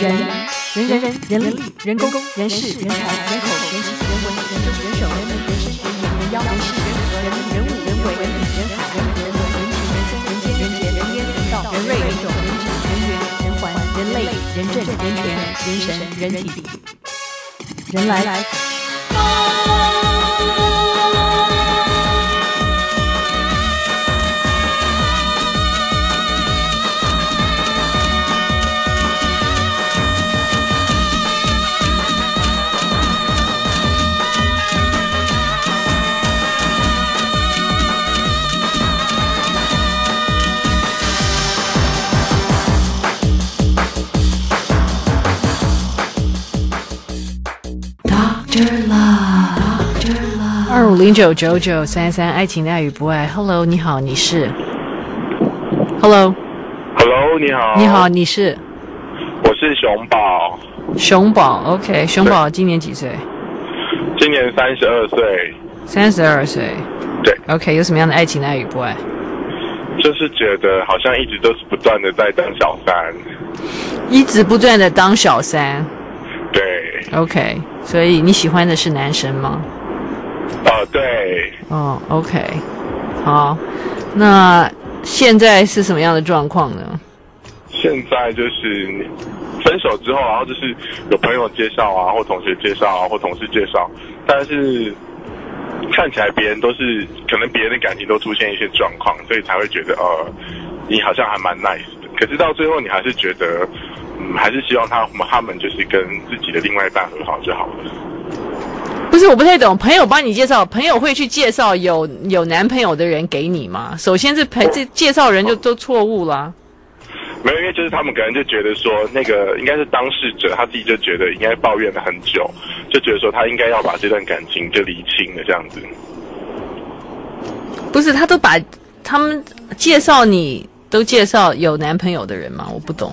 人人人人人力人工人事人才人口人情人文人政人手人民人事人言人妖人事人和人人物人为人人海人人文人情人生人间人杰人烟人道人瑞人种人质人缘人环人类人政人权人神人体。人来。二五零九九九三三，爱情的爱与不爱。Hello，你好，你是？Hello，Hello，Hello，你好。你好，你是？我是熊宝。熊宝，OK，熊宝今年几岁？今年三十二岁。三十二岁。对。OK，有什么样的爱情的爱与不爱？就是觉得好像一直都是不断的在当小三。一直不断的当小三。对。OK，所以你喜欢的是男生吗？哦，对。哦，OK，好，那现在是什么样的状况呢？现在就是分手之后，然后就是有朋友介绍啊，或同学介绍啊，或同事介绍，但是看起来别人都是可能别人的感情都出现一些状况，所以才会觉得呃，你好像还蛮 nice 的。可是到最后，你还是觉得，嗯，还是希望他他们就是跟自己的另外一半和好就好了。不是，我不太懂，朋友帮你介绍，朋友会去介绍有有男朋友的人给你吗？首先是陪这介绍人就都错误了。没有，因为就是他们可能就觉得说，那个应该是当事者他自己就觉得应该抱怨了很久，就觉得说他应该要把这段感情就厘清了这样子。不是，他都把他们介绍你都介绍有男朋友的人吗？我不懂。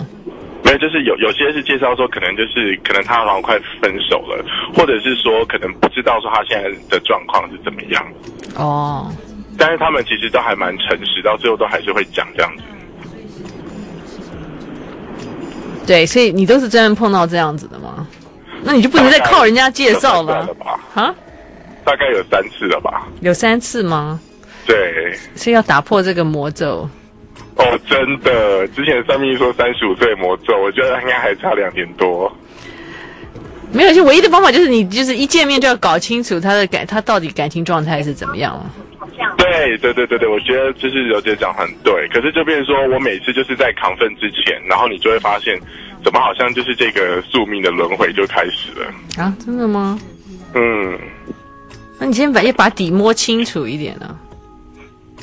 没有，就是有有些是介绍说，可能就是可能他好像快分手了，或者是说可能不知道说他现在的状况是怎么样。哦。但是他们其实都还蛮诚实，到最后都还是会讲这样子。对，所以你都是真正碰到这样子的吗？那你就不能再靠人家介绍了。啊？大概有三次了吧？有三次吗？对。所以要打破这个魔咒。哦，真的，之前算命说三十五岁魔咒，我觉得应该还差两年多。没有，就唯一的方法就是你就是一见面就要搞清楚他的感，他到底感情状态是怎么样了。对对对对对，我觉得就是刘姐讲很对。可是就变成说我每次就是在亢奋之前，然后你就会发现，怎么好像就是这个宿命的轮回就开始了啊？真的吗？嗯。那你先把一把底摸清楚一点啊。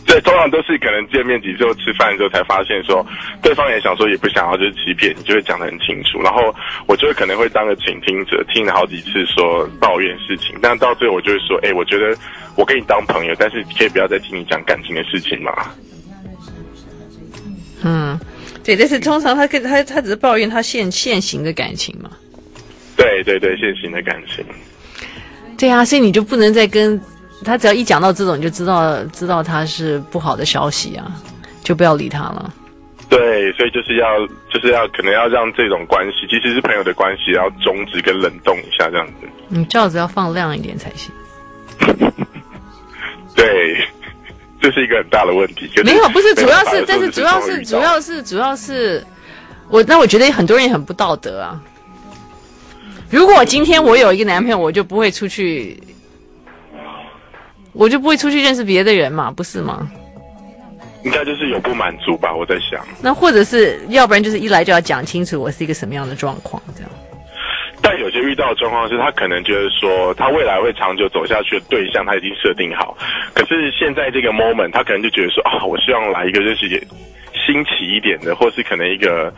对，通常都是可能见面几次后吃饭的时候才发现说，对方也想说也不想要就是欺骗你，就会讲得很清楚。然后我就会可能会当个倾听者，听了好几次说抱怨事情，但到最后我就会说，哎，我觉得我跟你当朋友，但是可以不要再听你讲感情的事情嘛。嗯，对，但是通常他跟他他只是抱怨他现现行的感情嘛。对对对，现行的感情。对啊，所以你就不能再跟。他只要一讲到这种，你就知道知道他是不好的消息啊，就不要理他了。对，所以就是要就是要可能要让这种关系，其实是朋友的关系，要终止跟冷冻一下这样子。你罩子要放亮一点才行。对，这是一个很大的问题。没有，不是主要是，但是主要是主要是主要是，我那我觉得很多人也很不道德啊。如果今天我有一个男朋友，我就不会出去。我就不会出去认识别的人嘛，不是吗？应该就是有不满足吧，我在想。那或者是要不然就是一来就要讲清楚我是一个什么样的状况，这样。但有些遇到的状况是他可能觉得说他未来会长久走下去的对象他已经设定好，可是现在这个 moment 他可能就觉得说啊，我希望来一个就是新奇一点的，或是可能一个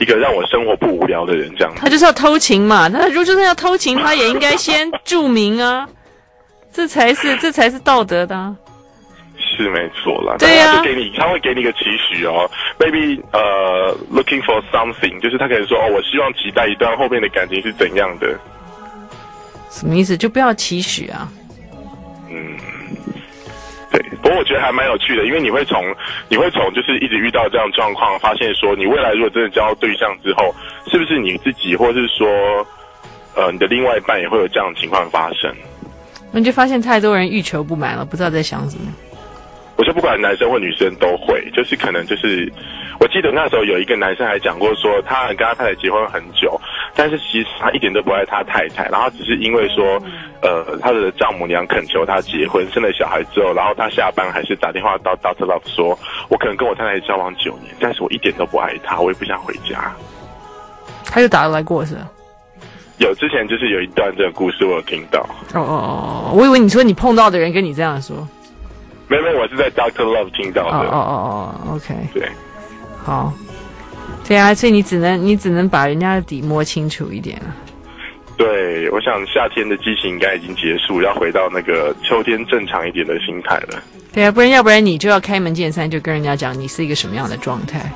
一个让我生活不无聊的人这样。他就是要偷情嘛，他如果就是要偷情，他也应该先注明啊。这才是这才是道德的，啊，是没错啦。对呀，啊，就给你他会给你一个期许哦，maybe 呃，looking for something，就是他可能说哦，我希望期待一段后面的感情是怎样的。什么意思？就不要期许啊。嗯，对，不过我觉得还蛮有趣的，因为你会从你会从就是一直遇到这样状况，发现说你未来如果真的交对象之后，是不是你自己或是说呃你的另外一半也会有这样的情况发生？你就发现太多人欲求不满了，不知道在想什么。我说不管男生或女生都会，就是可能就是，我记得那时候有一个男生还讲过说，他跟他太太结婚很久，但是其实他一点都不爱他太太，然后只是因为说，呃，他的丈母娘恳求他结婚，生了小孩之后，然后他下班还是打电话到 Dr. Love 说，我可能跟我太太交往九年，但是我一点都不爱她，我也不想回家。他就打来过是吧？有之前就是有一段这个故事我有听到。哦哦哦，我以为你说你碰到的人跟你这样说。没没，我是在 Doctor Love 听到的。哦哦哦哦，OK。对，好，对啊，所以你只能你只能把人家的底摸清楚一点。对，我想夏天的激情应该已经结束，要回到那个秋天正常一点的心态了。对啊，不然要不然你就要开门见山，就跟人家讲你是一个什么样的状态，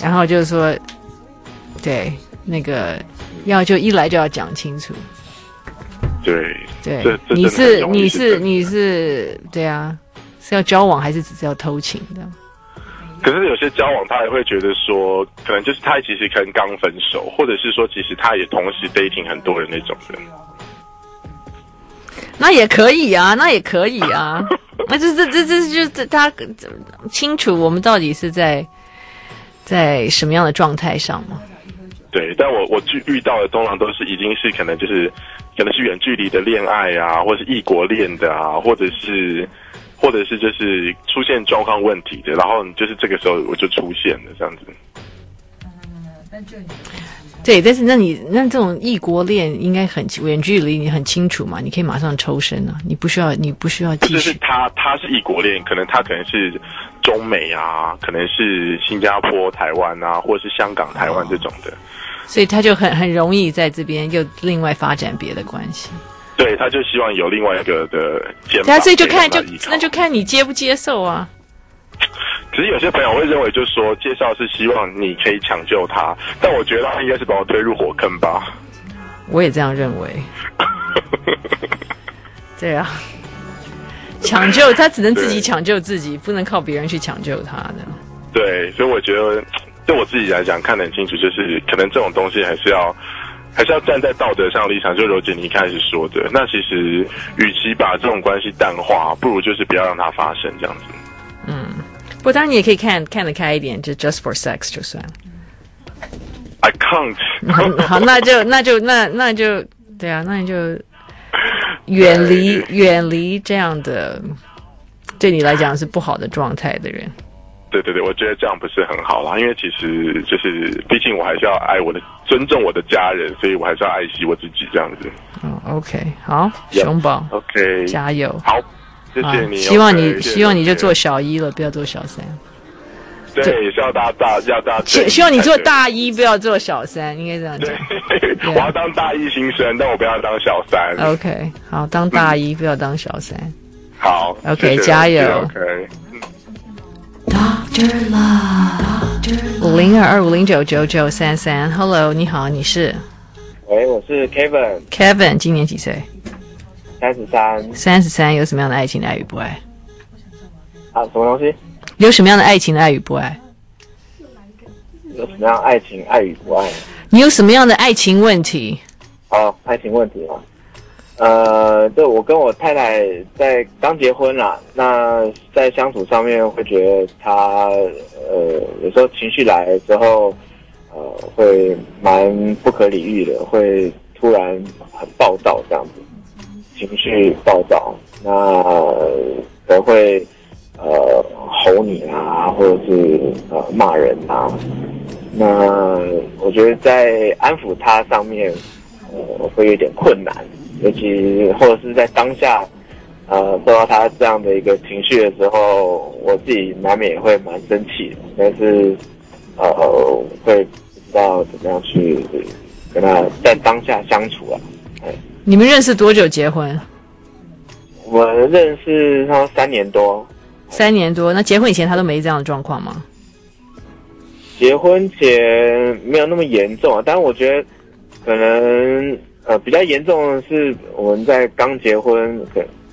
然后就是说，对，那个要就一来就要讲清楚。对对，你是你是你是对啊，是要交往还是只是要偷情的？可是有些交往，他也会觉得说，可能就是他其实可能刚分手，或者是说，其实他也同时 dating 很多人那种人。那也可以啊，那也可以啊，那就是这这这就是他清楚我们到底是在在什么样的状态上嘛？对，但我我遇遇到的通常都是已经是可能就是。可能是远距离的恋爱啊，或者是异国恋的啊，或者是，或者是就是出现状况问题的，然后就是这个时候我就出现了这样子但就。对，但是那你那这种异国恋应该很远距离，你很清楚嘛？你可以马上抽身啊，你不需要，你不需要继续。就是他他是异国恋，可能他可能是中美啊，可能是新加坡、台湾啊，或者是香港、台湾这种的。哦所以他就很很容易在这边又另外发展别的关系，对，他就希望有另外一个的肩膀。对啊，所以就看就那就看你接不接受啊。其实有些朋友会认为，就是说介绍是希望你可以抢救他，但我觉得他应该是把我推入火坑吧。我也这样认为。对啊，抢救他只能自己抢救自己，不能靠别人去抢救他的。对，所以我觉得。对我自己来讲，看得很清楚，就是可能这种东西还是要，还是要站在道德上立场。就柔姐你一开始说的，那其实与其把这种关系淡化，不如就是不要让它发生这样子。嗯，不过当然你也可以看看得开一点，就 just for sex 就算了。I can't。好，那就那就那那就对啊，那你就远离远离这样的对你来讲是不好的状态的人。对对对，我觉得这样不是很好啦，因为其实就是，毕竟我还是要爱我的，尊重我的家人，所以我还是要爱惜我自己这样子。嗯，OK，好，熊宝，OK，加油，好，谢谢你，希望你希望你就做小一了，不要做小三。对，也是要大大要大。希希望你做大一，不要做小三，应该这样讲。我要当大一新生，但我不要当小三。OK，好，当大一，不要当小三。好，OK，加油。OK。五零二二五零九九九三三，Hello，你好，你是？喂，我是 Kevin。Kevin 今年几岁？三十三。三十三，有什么样的爱情的爱与不爱？啊，什么东西？有什么样的爱情的爱与不爱？有什么样爱情爱与不爱？你有什么样的爱情问题？哦，爱情问题啊。呃，对，我跟我太太在刚结婚啦，那在相处上面会觉得她呃有时候情绪来之后，呃会蛮不可理喻的，会突然很暴躁这样子，情绪暴躁，那可能会呃吼你啊，或者是呃骂人啊，那我觉得在安抚她上面，呃会有点困难。尤其或者是在当下，呃，受到他这样的一个情绪的时候，我自己难免也会蛮生气的，但是，呃，会不知道怎么样去跟他在当下相处啊。哎，你们认识多久结婚？我认识他三年多。三年多，那结婚以前他都没这样的状况吗？结婚前没有那么严重啊，但是我觉得可能。呃，比较严重的是我们在刚结婚，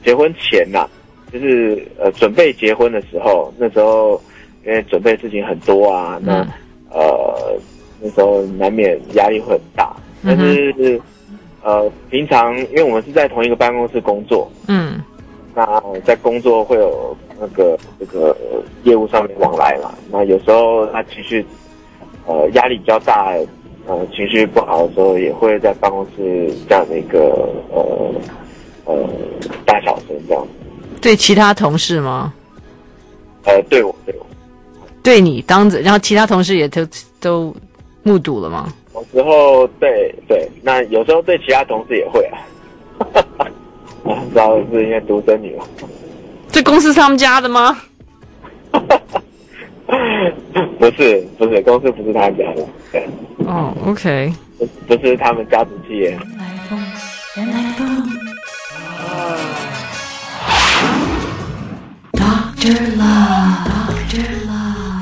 结婚前呐，就是呃准备结婚的时候，那时候因为准备事情很多啊，那、嗯、呃那时候难免压力会很大。但是、嗯、呃平常因为我们是在同一个办公室工作，嗯，那在工作会有那个这个业务上面往来嘛，那有时候他情绪呃压力比较大。呃，情绪不好的时候，也会在办公室这样的一个呃呃大小声这样。对其他同事吗？呃，对我，对我，对你当着，然后其他同事也都都目睹了吗？有时候对对，那有时候对其他同事也会啊。啊，知道是因为独生女吗？这公司是他们家的吗？不是不是，公司不是他家的。对。哦，OK。不不是他们家族企业。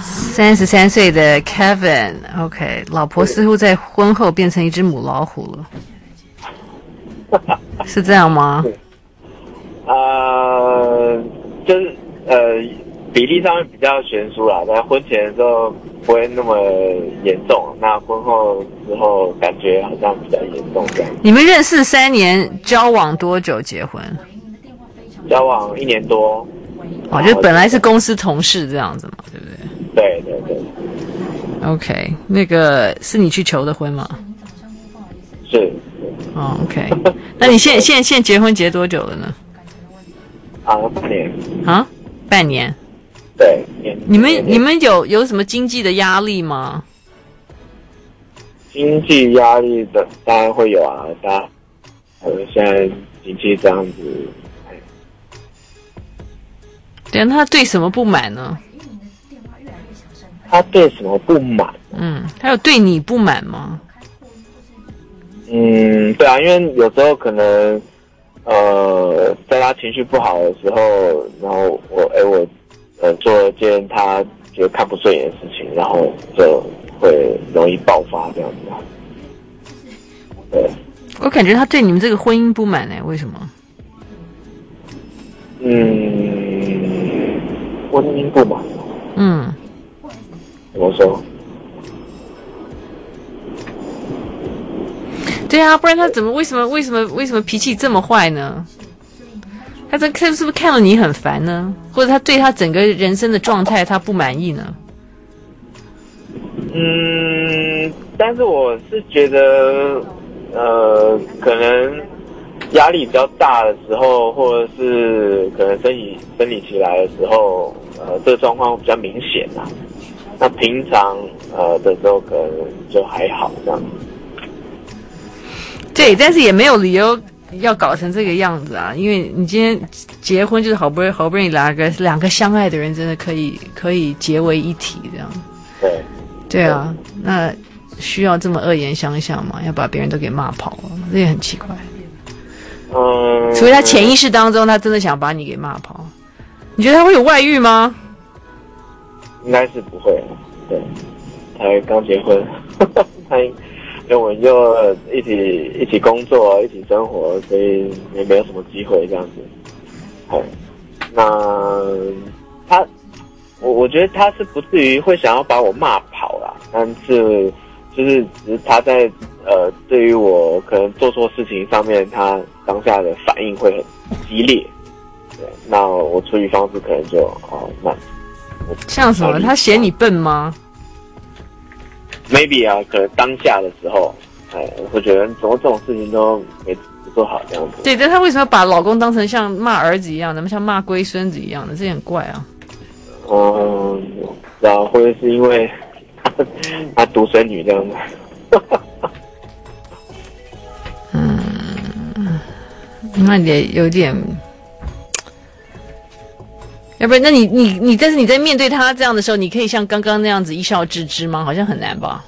三十三岁的 Kevin，OK，老婆似乎在婚后变成一只母老虎了，是这样吗？呃，就是呃。比例上面比较悬殊啦，那婚前的时候不会那么严重，那婚后之后感觉好像比较严重这样。你们认识三年，交往多久结婚？交往一年多。哦，就本来是公司同事这样子嘛，对不对？对对对。OK，那个是你去求的婚吗？是。哦，OK，那你现现现结婚结多久了呢？啊，半年。啊，半年。对，你们你们有有什么经济的压力吗？经济压力的当然会有啊，大我们现在经济这样子，对，他对什么不满呢？他对什么不满？嗯，他有对你不满吗？嗯，对啊，因为有时候可能呃，在他情绪不好的时候，然后我哎我。呃，做一件他觉得看不顺眼的事情，然后就会容易爆发这样子。对，我感觉他对你们这个婚姻不满呢，为什么？嗯，婚姻不满。嗯，怎么说？对啊，不然他怎么？为什么？为什么？为什么脾气这么坏呢？他这看是不是看到你很烦呢？或者他对他整个人生的状态他不满意呢？嗯，但是我是觉得，呃，可能压力比较大的时候，或者是可能生理生理期来的时候，呃，这个状况比较明显啊。那平常呃的时候可能就还好这样子。对，但是也没有理由。要搞成这个样子啊！因为你今天结婚就是好不容易好不容易两个两个相爱的人，真的可以可以结为一体这样。对，对啊，那需要这么恶言相向吗？要把别人都给骂跑了，这也很奇怪。嗯，除非他潜意识当中他真的想把你给骂跑，你觉得他会有外遇吗？应该是不会，对，才刚结婚，他。跟我们就一起一起工作，一起生活，所以也没有什么机会这样子。哎，那他，我我觉得他是不至于会想要把我骂跑啦，但是就是只是他在呃，对于我可能做错事情上面，他当下的反应会很激烈。对，那我处理方式可能就哦，那像什么？他嫌你笨吗？maybe 啊，可能当下的时候，哎，我会觉得怎么这种事情都没做好这样子。对，但她为什么把老公当成像骂儿子一样，怎么像骂龟孙子一样的？这也很怪啊。嗯，然后或者是因为 她独生女这样子。嗯，那也有点。要不然，那你你你，但是你在面对他这样的时候，你可以像刚刚那样子一笑置之吗？好像很难吧？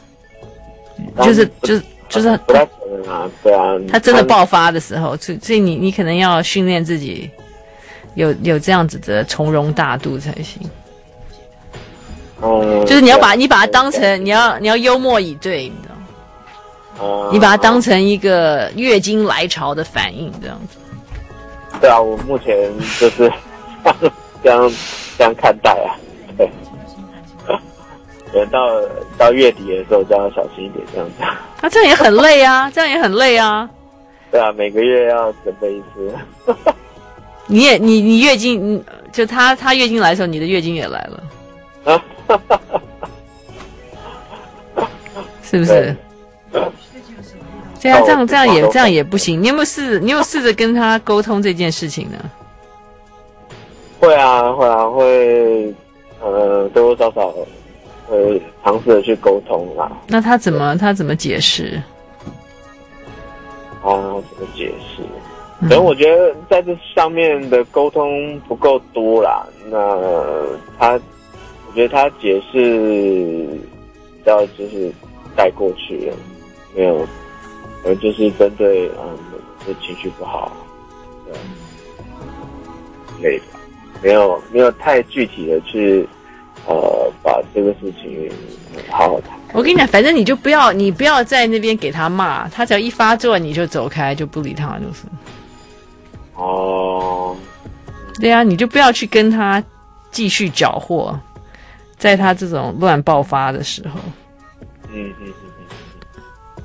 就是就是就是不太可能啊，对啊。他真的爆发的时候，所以所以你你可能要训练自己有有这样子的从容大度才行。嗯，就是你要把你把它当成你要你要幽默以对，你知道吗？嗯，你把它当成一个月经来潮的反应这样子。对啊，我目前就是。这样这样看待啊，对。等到到月底的时候就要小心一点，这样子。那、啊、这样也很累啊，这样也很累啊。对啊，每个月要准备一次。你也你你月经，就他他月经来的时候，你的月经也来了。啊，是不是？对啊，这样这样也这样也不行。你有没有试？你有试着跟他沟通这件事情呢？会啊，会啊，会。呃，多多少少会尝试着去沟通啦。那他怎么他怎么解释？啊，怎么解释？可能我觉得在这上面的沟通不够多啦。那他，我觉得他解释要就是带过去了，没有，而就是针对嗯，这情绪不好，对，累的，没有没有太具体的去呃把这个事情好好谈。我跟你讲，反正你就不要你不要在那边给他骂，他只要一发作你就走开，就不理他就是。哦，对啊，你就不要去跟他继续搅和，在他这种乱爆发的时候。嗯嗯嗯嗯。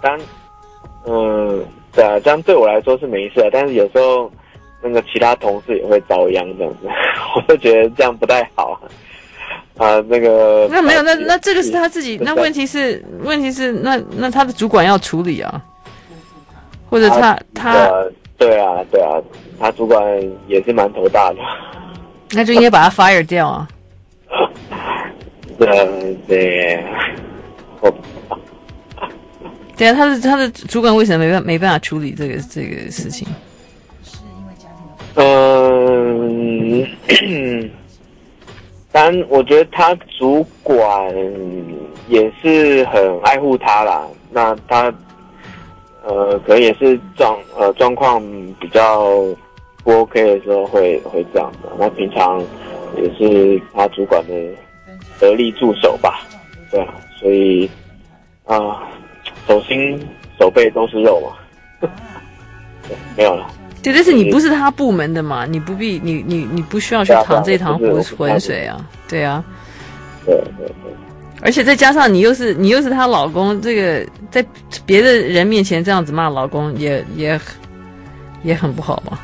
当，嗯，对啊，这样对我来说是没事啊，但是有时候那个其他同事也会遭殃这样子，我就觉得这样不太好。啊，那个那没有，那那这个是他自己。那问题是，问题是，那那他的主管要处理啊，或者他他。他对啊，对啊，他主管也是蛮头大的，那就应该把他 fire 掉啊。对对，我对啊，他的他的主管为什么没办没办法处理这个这个事情？嗯，但我觉得他主管也是很爱护他啦。那他。呃，可能也是状呃状况比较不 OK 的时候会会这样的。那平常也是他主管的得力助手吧，对啊，所以啊、手心手背都是肉嘛，对，没有了。对，但是你不是他部门的嘛，你不必你你你不需要去淌这趟浑浑水啊，对啊，对对对。而且再加上你又是你又是她老公，这个在别的人面前这样子骂老公也也也很不好嘛。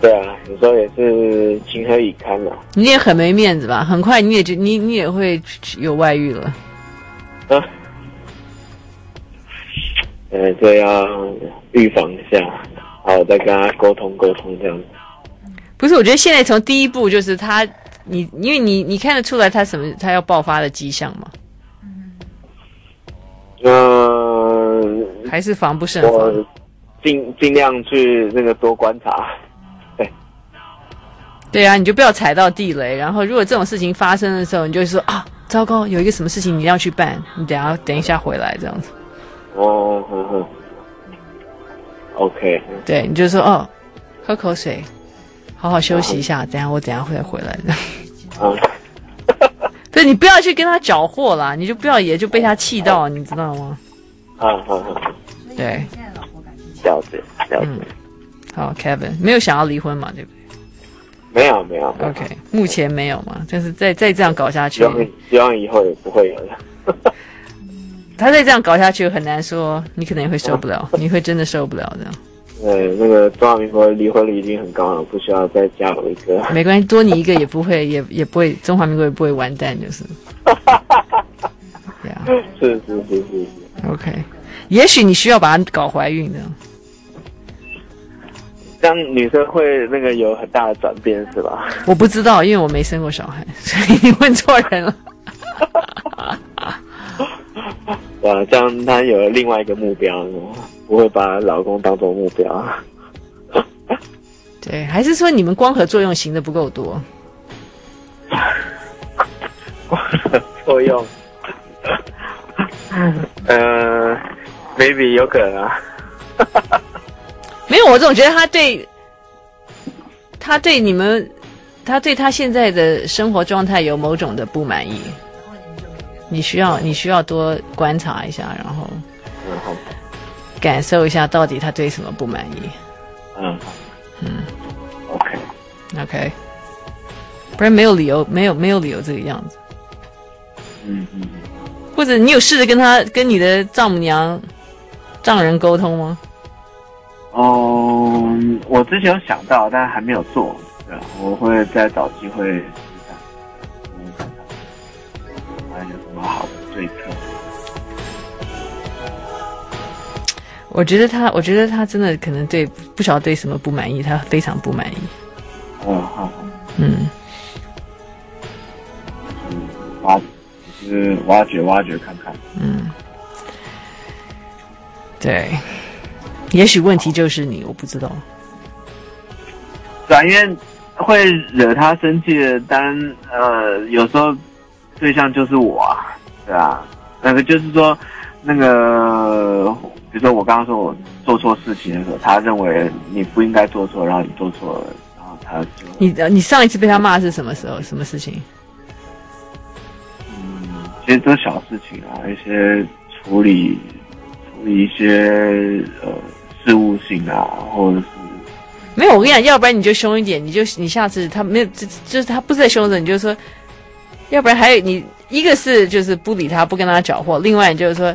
对啊，有时候也是情何以堪了。你也很没面子吧？很快你也就你你也会有外遇了。啊。呃，这要预防一下，好，再跟他沟通沟通这样子。不是，我觉得现在从第一步就是他。你因为你你看得出来他什么他要爆发的迹象吗？嗯，还是防不胜防。我尽尽量去那个多观察。对，对啊，你就不要踩到地雷。然后如果这种事情发生的时候，你就会说啊，糟糕，有一个什么事情你要去办，你等下等一下回来这样子。哦，呵呵。OK。对，你就说哦，喝口水。好好休息一下，等下我等下会回来的。嗯，对，你不要去跟他搅和啦，你就不要也就被他气到，你知道吗？嗯嗯嗯，对，了解了解。好，Kevin，没有想要离婚嘛？对不对？没有没有。OK，目前没有嘛？但是再再这样搞下去，希望希望以后也不会有的。他再这样搞下去，很难说，你可能也会受不了，你会真的受不了这样。对，那个中华民国离婚率已经很高了，不需要再加我一个。没关系，多你一个也不会，也也不会，中华民国也不会完蛋，就是。哈哈哈是是是是是。OK，也许你需要把它搞怀孕的。这样女生会那个有很大的转变，是吧？我不知道，因为我没生过小孩，所以你问错人了。哇，这样她有了另外一个目标？不会把老公当做目标，对，还是说你们光合作用行的不够多？光合作用，嗯、呃、，maybe 有可能啊。没有，我总觉得他对，他对你们，他对他现在的生活状态有某种的不满意。你需要，你需要多观察一下，然后。感受一下，到底他对什么不满意？嗯嗯，OK，OK，不然没有理由，没有没有理由这个样子。嗯嗯。或者你有试着跟他、跟你的丈母娘、丈人沟通吗？哦、嗯，我之前有想到，但还没有做。对，我会再找机会好的对策。我觉得他，我觉得他真的可能对不晓得对什么不满意，他非常不满意。哦，好，嗯，挖，就是挖掘挖掘看看。嗯，对，也许问题就是你，我不知道。对啊，因为会惹他生气的，当然呃，有时候对象就是我啊，对啊，那个就是说那个。比如说我刚刚说我做错事情的时候，他认为你不应该做错，然后你做错了，然后他就你你上一次被他骂是什么时候？什么事情？嗯，其实都是小事情啊，一些处理处理一些呃事务性啊，或者是没有。我跟你讲，要不然你就凶一点，你就你下次他没有就就是他不是在凶着你，就说，要不然还有你一个是就是不理他，不跟他搅和，另外就是说。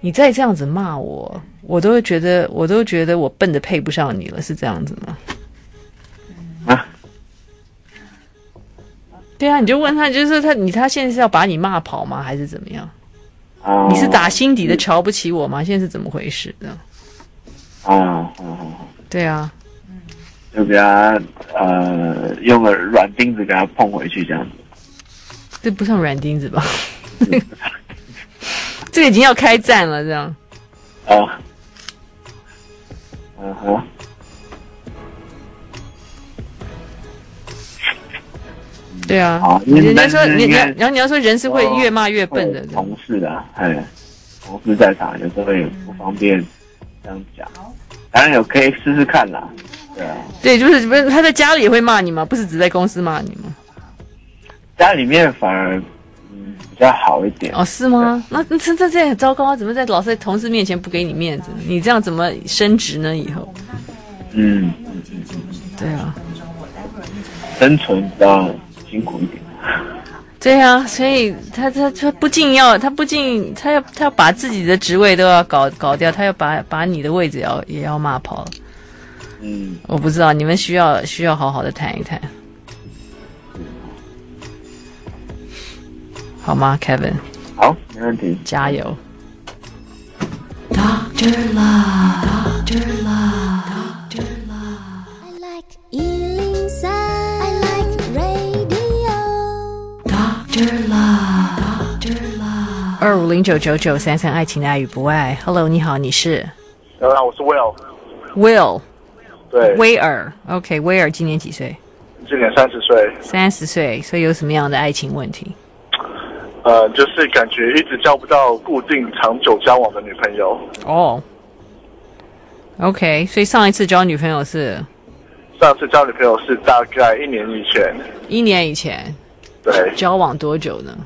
你再这样子骂我，我都会觉得，我都觉得我笨的配不上你了，是这样子吗？啊？对啊，你就问他，就是他，你他现在是要把你骂跑吗，还是怎么样？哦、你是打心底的瞧不起我吗？现在是怎么回事？这样？哦，对啊，就给他呃用个软钉子给他碰回去，这样子。这不算软钉子吧？这个已经要开战了，这样。哦。嗯哼。对啊。好，人家说你，然后你要说人是会越骂越笨的。同事的，哎，同事在场，有时候也不方便这样讲。当然有，可以试试看啦。对啊。对，就是不是他在家里也会骂你吗？不是只在公司骂你吗？家里面反而。比较好一点哦，是吗？那这这这很糟糕啊！怎么在老在同事面前不给你面子？你这样怎么升职呢？以后，嗯，对啊，生存比较辛苦一点。对啊，所以他他他不仅要他不仅他要他要把自己的职位都要搞搞掉，他要把把你的位置要也要骂跑了。嗯，我不知道，你们需要需要好好的谈一谈。好吗，Kevin？好，没问题。加油。Doctor Love，Doctor Love，Doctor Love。I like 103, I like radio。Doctor Love，Doctor Love。二五零九九九三三，爱情的爱与不爱。Hello，你好，你是？呃，我是 Will。Will。对。威尔，OK，威尔今年几岁？今年三十岁。三十岁，所以有什么样的爱情问题？呃，就是感觉一直交不到固定长久交往的女朋友。哦、oh.，OK，所以上一次交女朋友是？上次交女朋友是大概一年以前。一年以前。对。交往多久呢？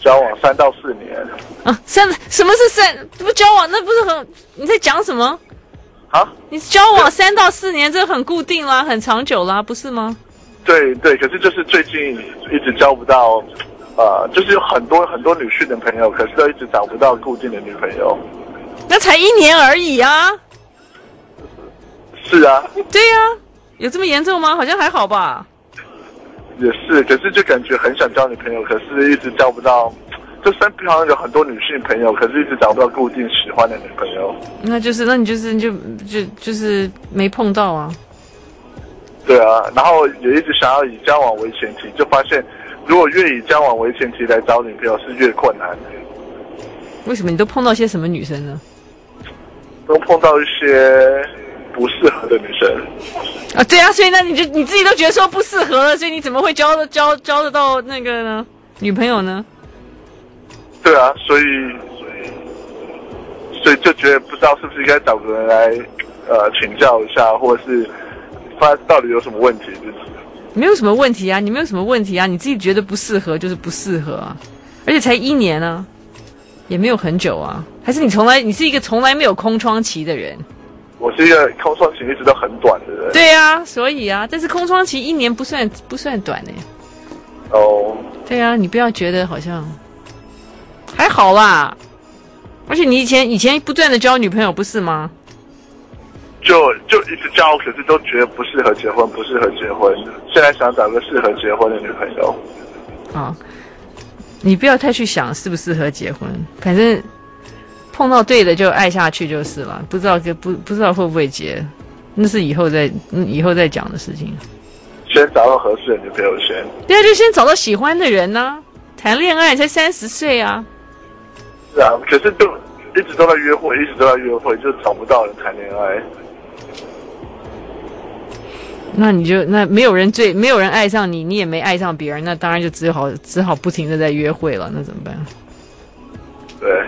交往三到四年。啊，三？什么是三？不交往那不是很？你在讲什么？啊？你交往三到四年，这很固定啦，很长久啦，不是吗？对对，可是就是最近一直交不到。呃，就是有很多很多女性的朋友，可是都一直找不到固定的女朋友。那才一年而已啊！是啊。对呀、啊，有这么严重吗？好像还好吧。也是，可是就感觉很想交女朋友，可是一直交不到。就身边好像有很多女性朋友，可是一直找不到固定喜欢的女朋友。那就是，那你就是就就就是没碰到啊。对啊，然后也一直想要以交往为前提，就发现。如果越以交往为前提来找女朋友是越困难。为什么？你都碰到些什么女生呢？都碰到一些不适合的女生。啊，对啊，所以那你就你自己都觉得说不适合了，所以你怎么会交的交交得到那个呢？女朋友呢？对啊，所以所以所以就觉得不知道是不是应该找个人来呃请教一下，或者是发到底有什么问题，就是。没有什么问题啊，你没有什么问题啊，你自己觉得不适合就是不适合啊，而且才一年呢、啊，也没有很久啊，还是你从来你是一个从来没有空窗期的人？我是一个空窗期一直都很短的人。对啊，所以啊，但是空窗期一年不算不算短呢。哦，对啊，你不要觉得好像还好啦。而且你以前以前不断的交女朋友不是吗？就就一直交，可是都觉得不适合结婚，不适合结婚。现在想找个适合结婚的女朋友。啊，你不要太去想适不适合结婚，反正碰到对的就爱下去就是了。不知道不不知道会不会结，那是以后再以后再讲的事情。先找到合适的女朋友先。对啊，就先找到喜欢的人呢、啊。谈恋爱才三十岁啊。是啊，可是就一直都在约会，一直都在约会，就找不到人谈恋爱。那你就那没有人最没有人爱上你，你也没爱上别人，那当然就只好只好不停的在约会了。那怎么办？对，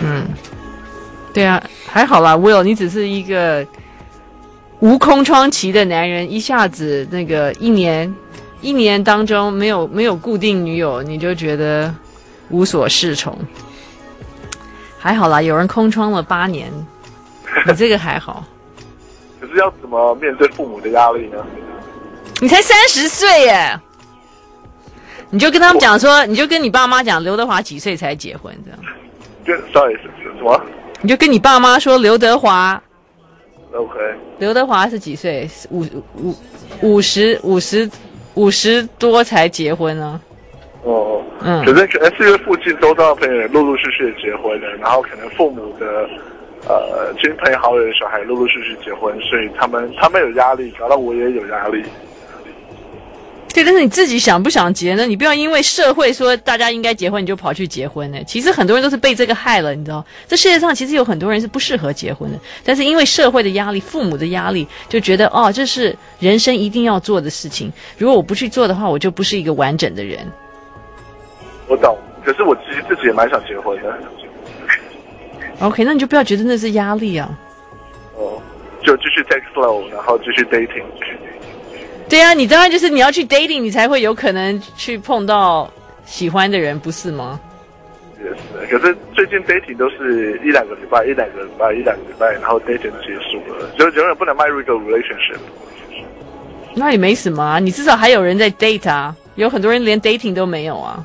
嗯，对啊，还好啦，Will，你只是一个无空窗期的男人，一下子那个一年一年当中没有没有固定女友，你就觉得无所适从。还好啦，有人空窗了八年，你这个还好。要怎么面对父母的压力呢？你才三十岁耶，你就跟他们讲说，你就跟你爸妈讲，刘德华几岁才结婚这样？跟 sorry 是什么？你就跟你爸妈说，刘德华，OK，刘德华是几岁？五五五十五十五十多才结婚呢？哦，嗯，可是可能是因为附近周遭的朋友陆陆续续结婚了，然后可能父母的。呃，亲朋好友的小孩陆陆续续结婚，所以他们他们有压力，搞到我也有压力。对，但是你自己想不想结呢？你不要因为社会说大家应该结婚，你就跑去结婚呢。其实很多人都是被这个害了，你知道？这世界上其实有很多人是不适合结婚的，但是因为社会的压力、父母的压力，就觉得哦，这是人生一定要做的事情。如果我不去做的话，我就不是一个完整的人。我懂，可是我其实自己也蛮想结婚的。OK，那你就不要觉得那是压力啊。哦，就继续 take slow，然后继续 dating。对啊，你当然就是你要去 dating，你才会有可能去碰到喜欢的人，不是吗？也是，可是最近 dating 都是一两个礼拜，一两个礼拜，一两个礼拜，然后 dating 结束了，就永远不能迈入一个 relationship。那也没什么啊，你至少还有人在 date 啊，有很多人连 dating 都没有啊。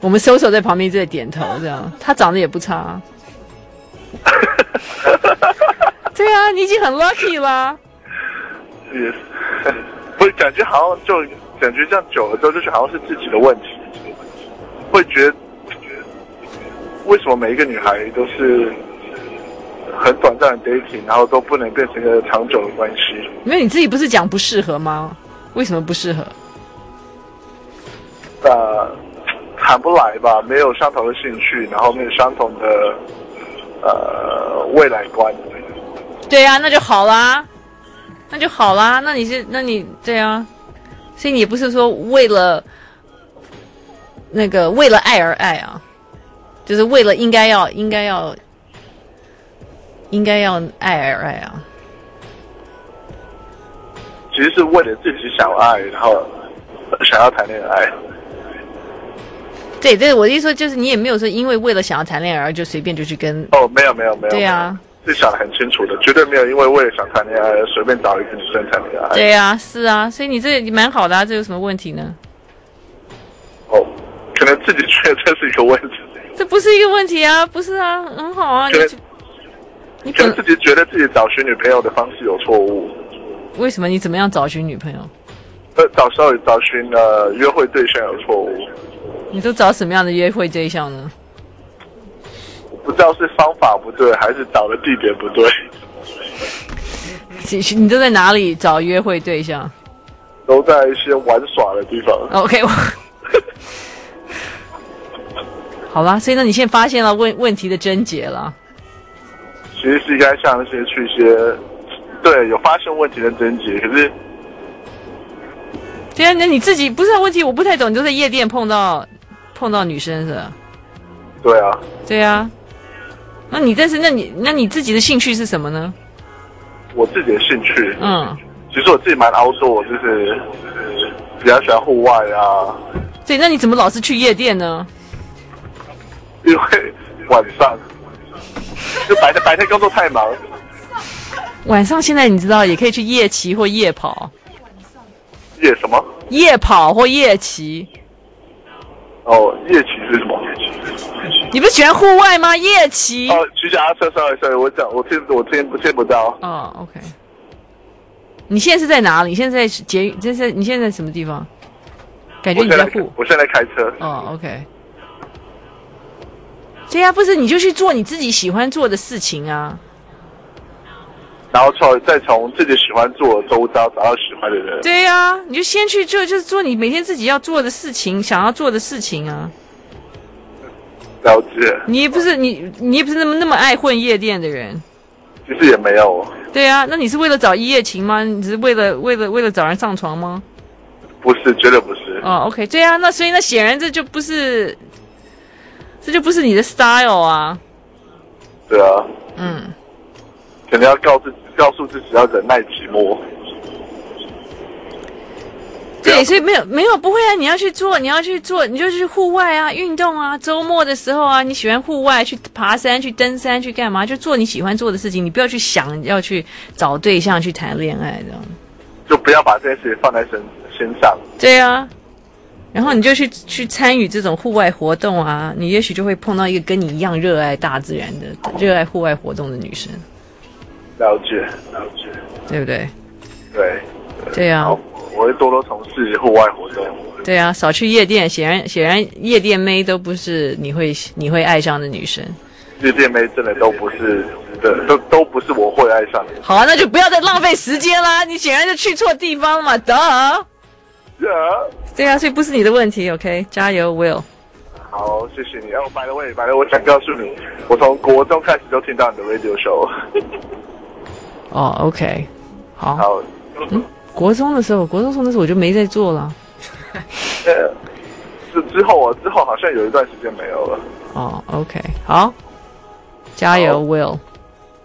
我们 Soso 在旁边在点头，这样他长得也不差啊。对啊，你已经很 lucky 啦。也是，不是感觉好像就感觉这样久了之后，就是好像是自己的问题，会觉得为什么每一个女孩都是很短暂的 dating，然后都不能变成一个长久的关系？因为你自己不是讲不适合吗？为什么不适合？呃，谈不来吧，没有相同的兴趣，然后没有相同的呃未来观。对啊，那就好啦，那就好啦。那你是，那你对啊，所以你不是说为了那个为了爱而爱啊，就是为了应该要应该要应该要爱而爱啊。其实是为了自己想爱，然后想要谈恋爱。对对，我的意思说就是你也没有说因为为了想要谈恋爱而就随便就去跟哦，没有没有没有，对啊。是想得很清楚的，绝对没有因为为了想谈恋爱而随便找一个女生谈恋爱。对啊，是啊，所以你这蛮好的啊，这有什么问题呢？哦，可能自己觉得这是一个问题。这不是一个问题啊，不是啊，很好啊。你可能自己觉得自己找寻女朋友的方式有错误。为什么？你怎么样找寻女朋友？呃，找时候找寻呃约会对象有错误。你都找什么样的约会对象呢？不知道是方法不对，还是找的地点不对。你你都在哪里找约会对象？都在一些玩耍的地方。OK，我 好吧，所以呢，你现在发现了问问题的症结了。其实是应该像那些去一些，对，有发现问题的症结，可是，对啊，那你自己不是问题，我不太懂，你都在夜店碰到碰到女生是吧？对啊，对啊。那你但是那你那你自己的兴趣是什么呢？我自己的兴趣，嗯，其实我自己蛮 outdoor，就是比较喜欢户外啊。对，那你怎么老是去夜店呢？因为晚上就白天白天工作太忙，晚上现在你知道也可以去夜骑或夜跑，夜什么？夜跑或夜骑。哦，夜骑是什么？夜骑。你不是喜欢户外吗？夜骑。哦，骑脚踏车，sorry，sorry，我讲，我听，我听不听不到。哦，OK。你现在是在哪里？你现在在捷，这是你现在在什么地方？感觉你在户。我现在在开车。哦，OK。对呀，不是，你就去做你自己喜欢做的事情啊。然后从再从自己喜欢做周遭找到喜欢的人。对呀，你就先去做，就是做你每天自己要做的事情，想要做的事情啊。了解。你也不是你，你也不是那么那么爱混夜店的人。其实也没有。对啊，那你是为了找一夜情吗？你只是为了为了为了找人上床吗？不是，绝对不是。哦，OK，对啊，那所以那显然这就不是。这就不是你的 style 啊！对啊，嗯，肯定要告诉告诉自己要忍耐寂寞。对，所以没有没有不会啊！你要去做，你要去做，你就去户外啊，运动啊，周末的时候啊，你喜欢户外去爬山、去登山、去干嘛？就做你喜欢做的事情，你不要去想要去找对象去谈恋爱这样。就不要把这些事情放在身身上。对啊。然后你就去去参与这种户外活动啊，你也许就会碰到一个跟你一样热爱大自然的、热爱户外活动的女生。了解，了解，对不对？对，对啊。我会多多从事户外活动。对啊，少去夜店。显然，显然夜店妹都不是你会你会爱上的女生。夜店妹真的都不是，对，都都不是我会爱上的。好啊，那就不要再浪费时间啦！你显然就去错地方了嘛，得。对啊，所以不是你的问题，OK？加油，Will。好，谢谢你。哦，by the way，by the way，我想告诉你，我从国中开始就听到你的 radio show。哦，OK，好。好。嗯，国中的时候，国中时候那时候我就没在做了。呃，之之后啊，之后好像有一段时间没有了。哦，OK，好，加油，Will。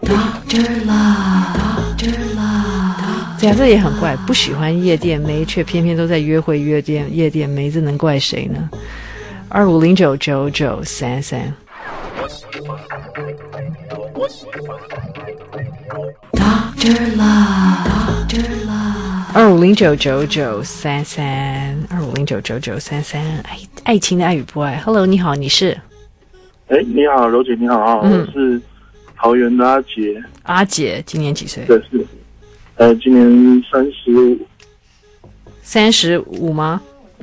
Doctor Love，Doctor Love。对啊，这也很怪，不喜欢夜店没，却偏偏都在约会夜店夜店没，这能怪谁呢？二五零九九九三三。Doctor Love，Doctor Love。二五零九九九三三，二五零九九九三三。爱爱情的爱与不爱。Hello，你好，你是？哎，你好，柔姐，你好啊，嗯、我是。桃园的阿杰，阿杰今年几岁？对，是，呃，今年三十五，三十五吗？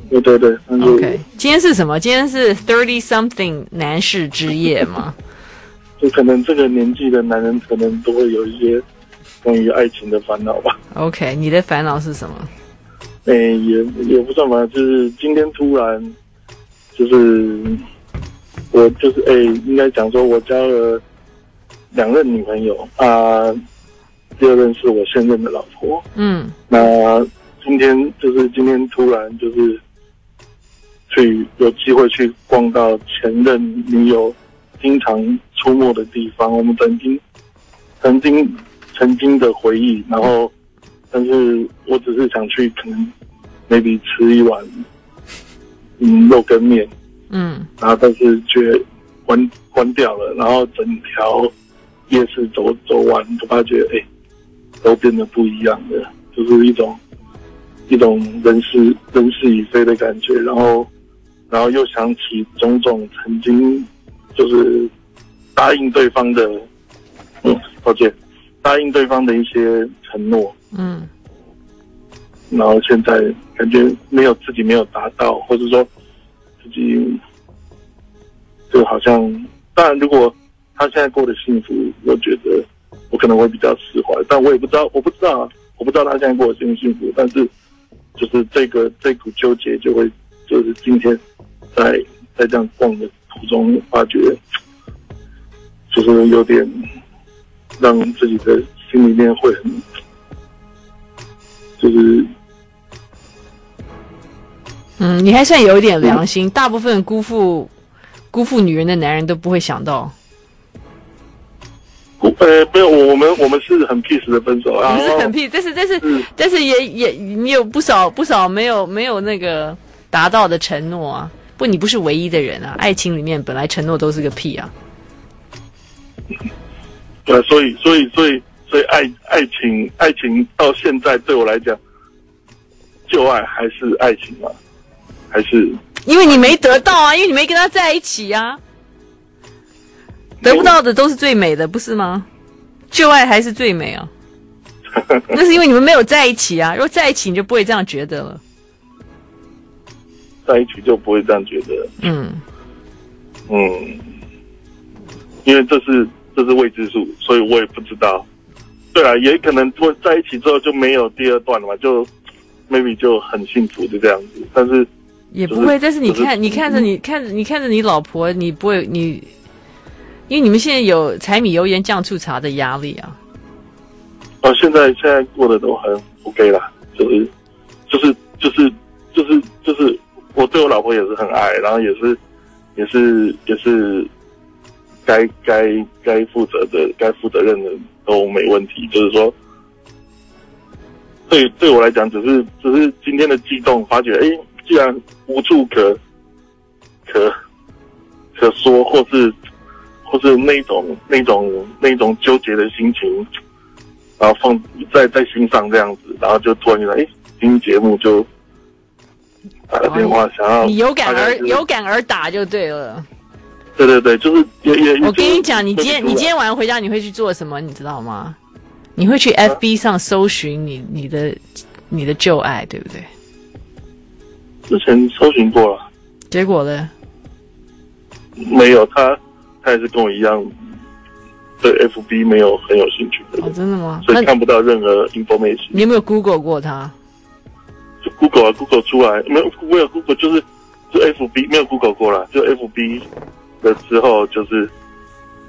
对对对，OK。今天是什么？今天是 thirty something 男士之夜吗？就可能这个年纪的男人，可能都会有一些关于爱情的烦恼吧。OK，你的烦恼是什么？哎，也也不算吧，就是今天突然，就是我就是哎，应该讲说，我交了。两任女朋友啊，第二任是我现任的老婆。嗯，那今天就是今天突然就是去有机会去逛到前任女友经常出没的地方，我们曾经曾经曾经的回忆。然后，但是我只是想去可能 maybe 吃一碗 嗯肉羹面。嗯，然后但是却关关掉了，然后整条。夜市走走完，就发觉哎、欸，都变得不一样了，就是一种一种人事人事已非的感觉。然后，然后又想起种种曾经就是答应对方的，嗯，抱歉，答应对方的一些承诺，嗯，然后现在感觉没有自己没有达到，或者说自己就好像，当然如果。他现在过得幸福，我觉得我可能会比较释怀，但我也不知道，我不知道啊，我不知道他现在过得幸不幸福。但是，就是这个这股纠结，就会就是今天在在这样逛的途中，发觉就是有点让自己的心里面会很，就是，嗯，你还算有一点良心。嗯、大部分辜负辜负女人的男人都不会想到。呃，没有，我们我们是很 peace 的分手啊，不是很 peace，但是但是、嗯、但是也也你有不少不少没有没有那个达到的承诺啊，不，你不是唯一的人啊，爱情里面本来承诺都是个屁啊，对，所以所以所以所以爱爱情爱情到现在对我来讲，旧爱还是爱情吗？还是因为你没得到啊，因为你没跟他在一起啊，得不到的都是最美的，不是吗？旧爱还是最美啊，那是因为你们没有在一起啊。如果在一起，你就不会这样觉得了。在一起就不会这样觉得。嗯嗯，因为这是这是未知数，所以我也不知道。对啊，也可能会在一起之后就没有第二段了嘛，就 maybe 就很幸福就这样子。但是也不会，但是你看，你看着你看着你看着你老婆，你不会你。因为你们现在有柴米油盐酱醋茶的压力啊！哦，现在现在过得都很 OK 啦，就是就是就是就是就是我对我老婆也是很爱，然后也是也是也是该该该负责的该负责任的都没问题，就是说对对我来讲，只是只是今天的激动，发觉哎，既然无处可可可说，或是。或是那种那种那种纠结的心情，然后放在在心上这样子，然后就突然觉得，哎，听节目就打个电话，想要你有感而有感而打就对了。对对对，就是也也。我跟你讲，你今天你今天晚上回家你会去做什么？你知道吗？你会去 FB 上搜寻你你的你的旧爱，对不对？之前搜寻过了，结果呢？没有他。他也是跟我一样，对 FB 没有很有兴趣的。哦，真的吗？所以看不到任何 information。你有没有 Google 过他？就 Google 啊，Google 出来没有？没有 Google 就是就 FB 没有 Google 过了，就 FB 的之后就是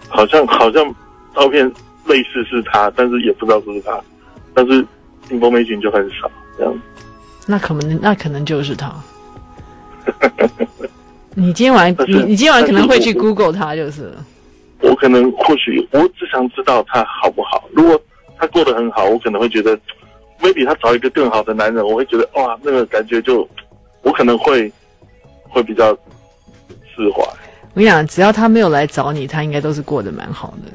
好像好像照片类似是他，但是也不知道是不是他，但是 information 就很少这样。那可能那可能就是他。你今天晚，你你今天晚可能会去 Google 他，就是。我可能或许我只想知道他好不好。如果他过得很好，我可能会觉得，maybe 他找一个更好的男人，我会觉得哇，那个感觉就，我可能会会比较释怀。我跟你讲，只要他没有来找你，他应该都是过得蛮好的，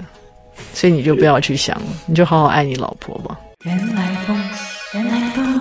所以你就不要去想了，你就好好爱你老婆吧。原来风，原来风。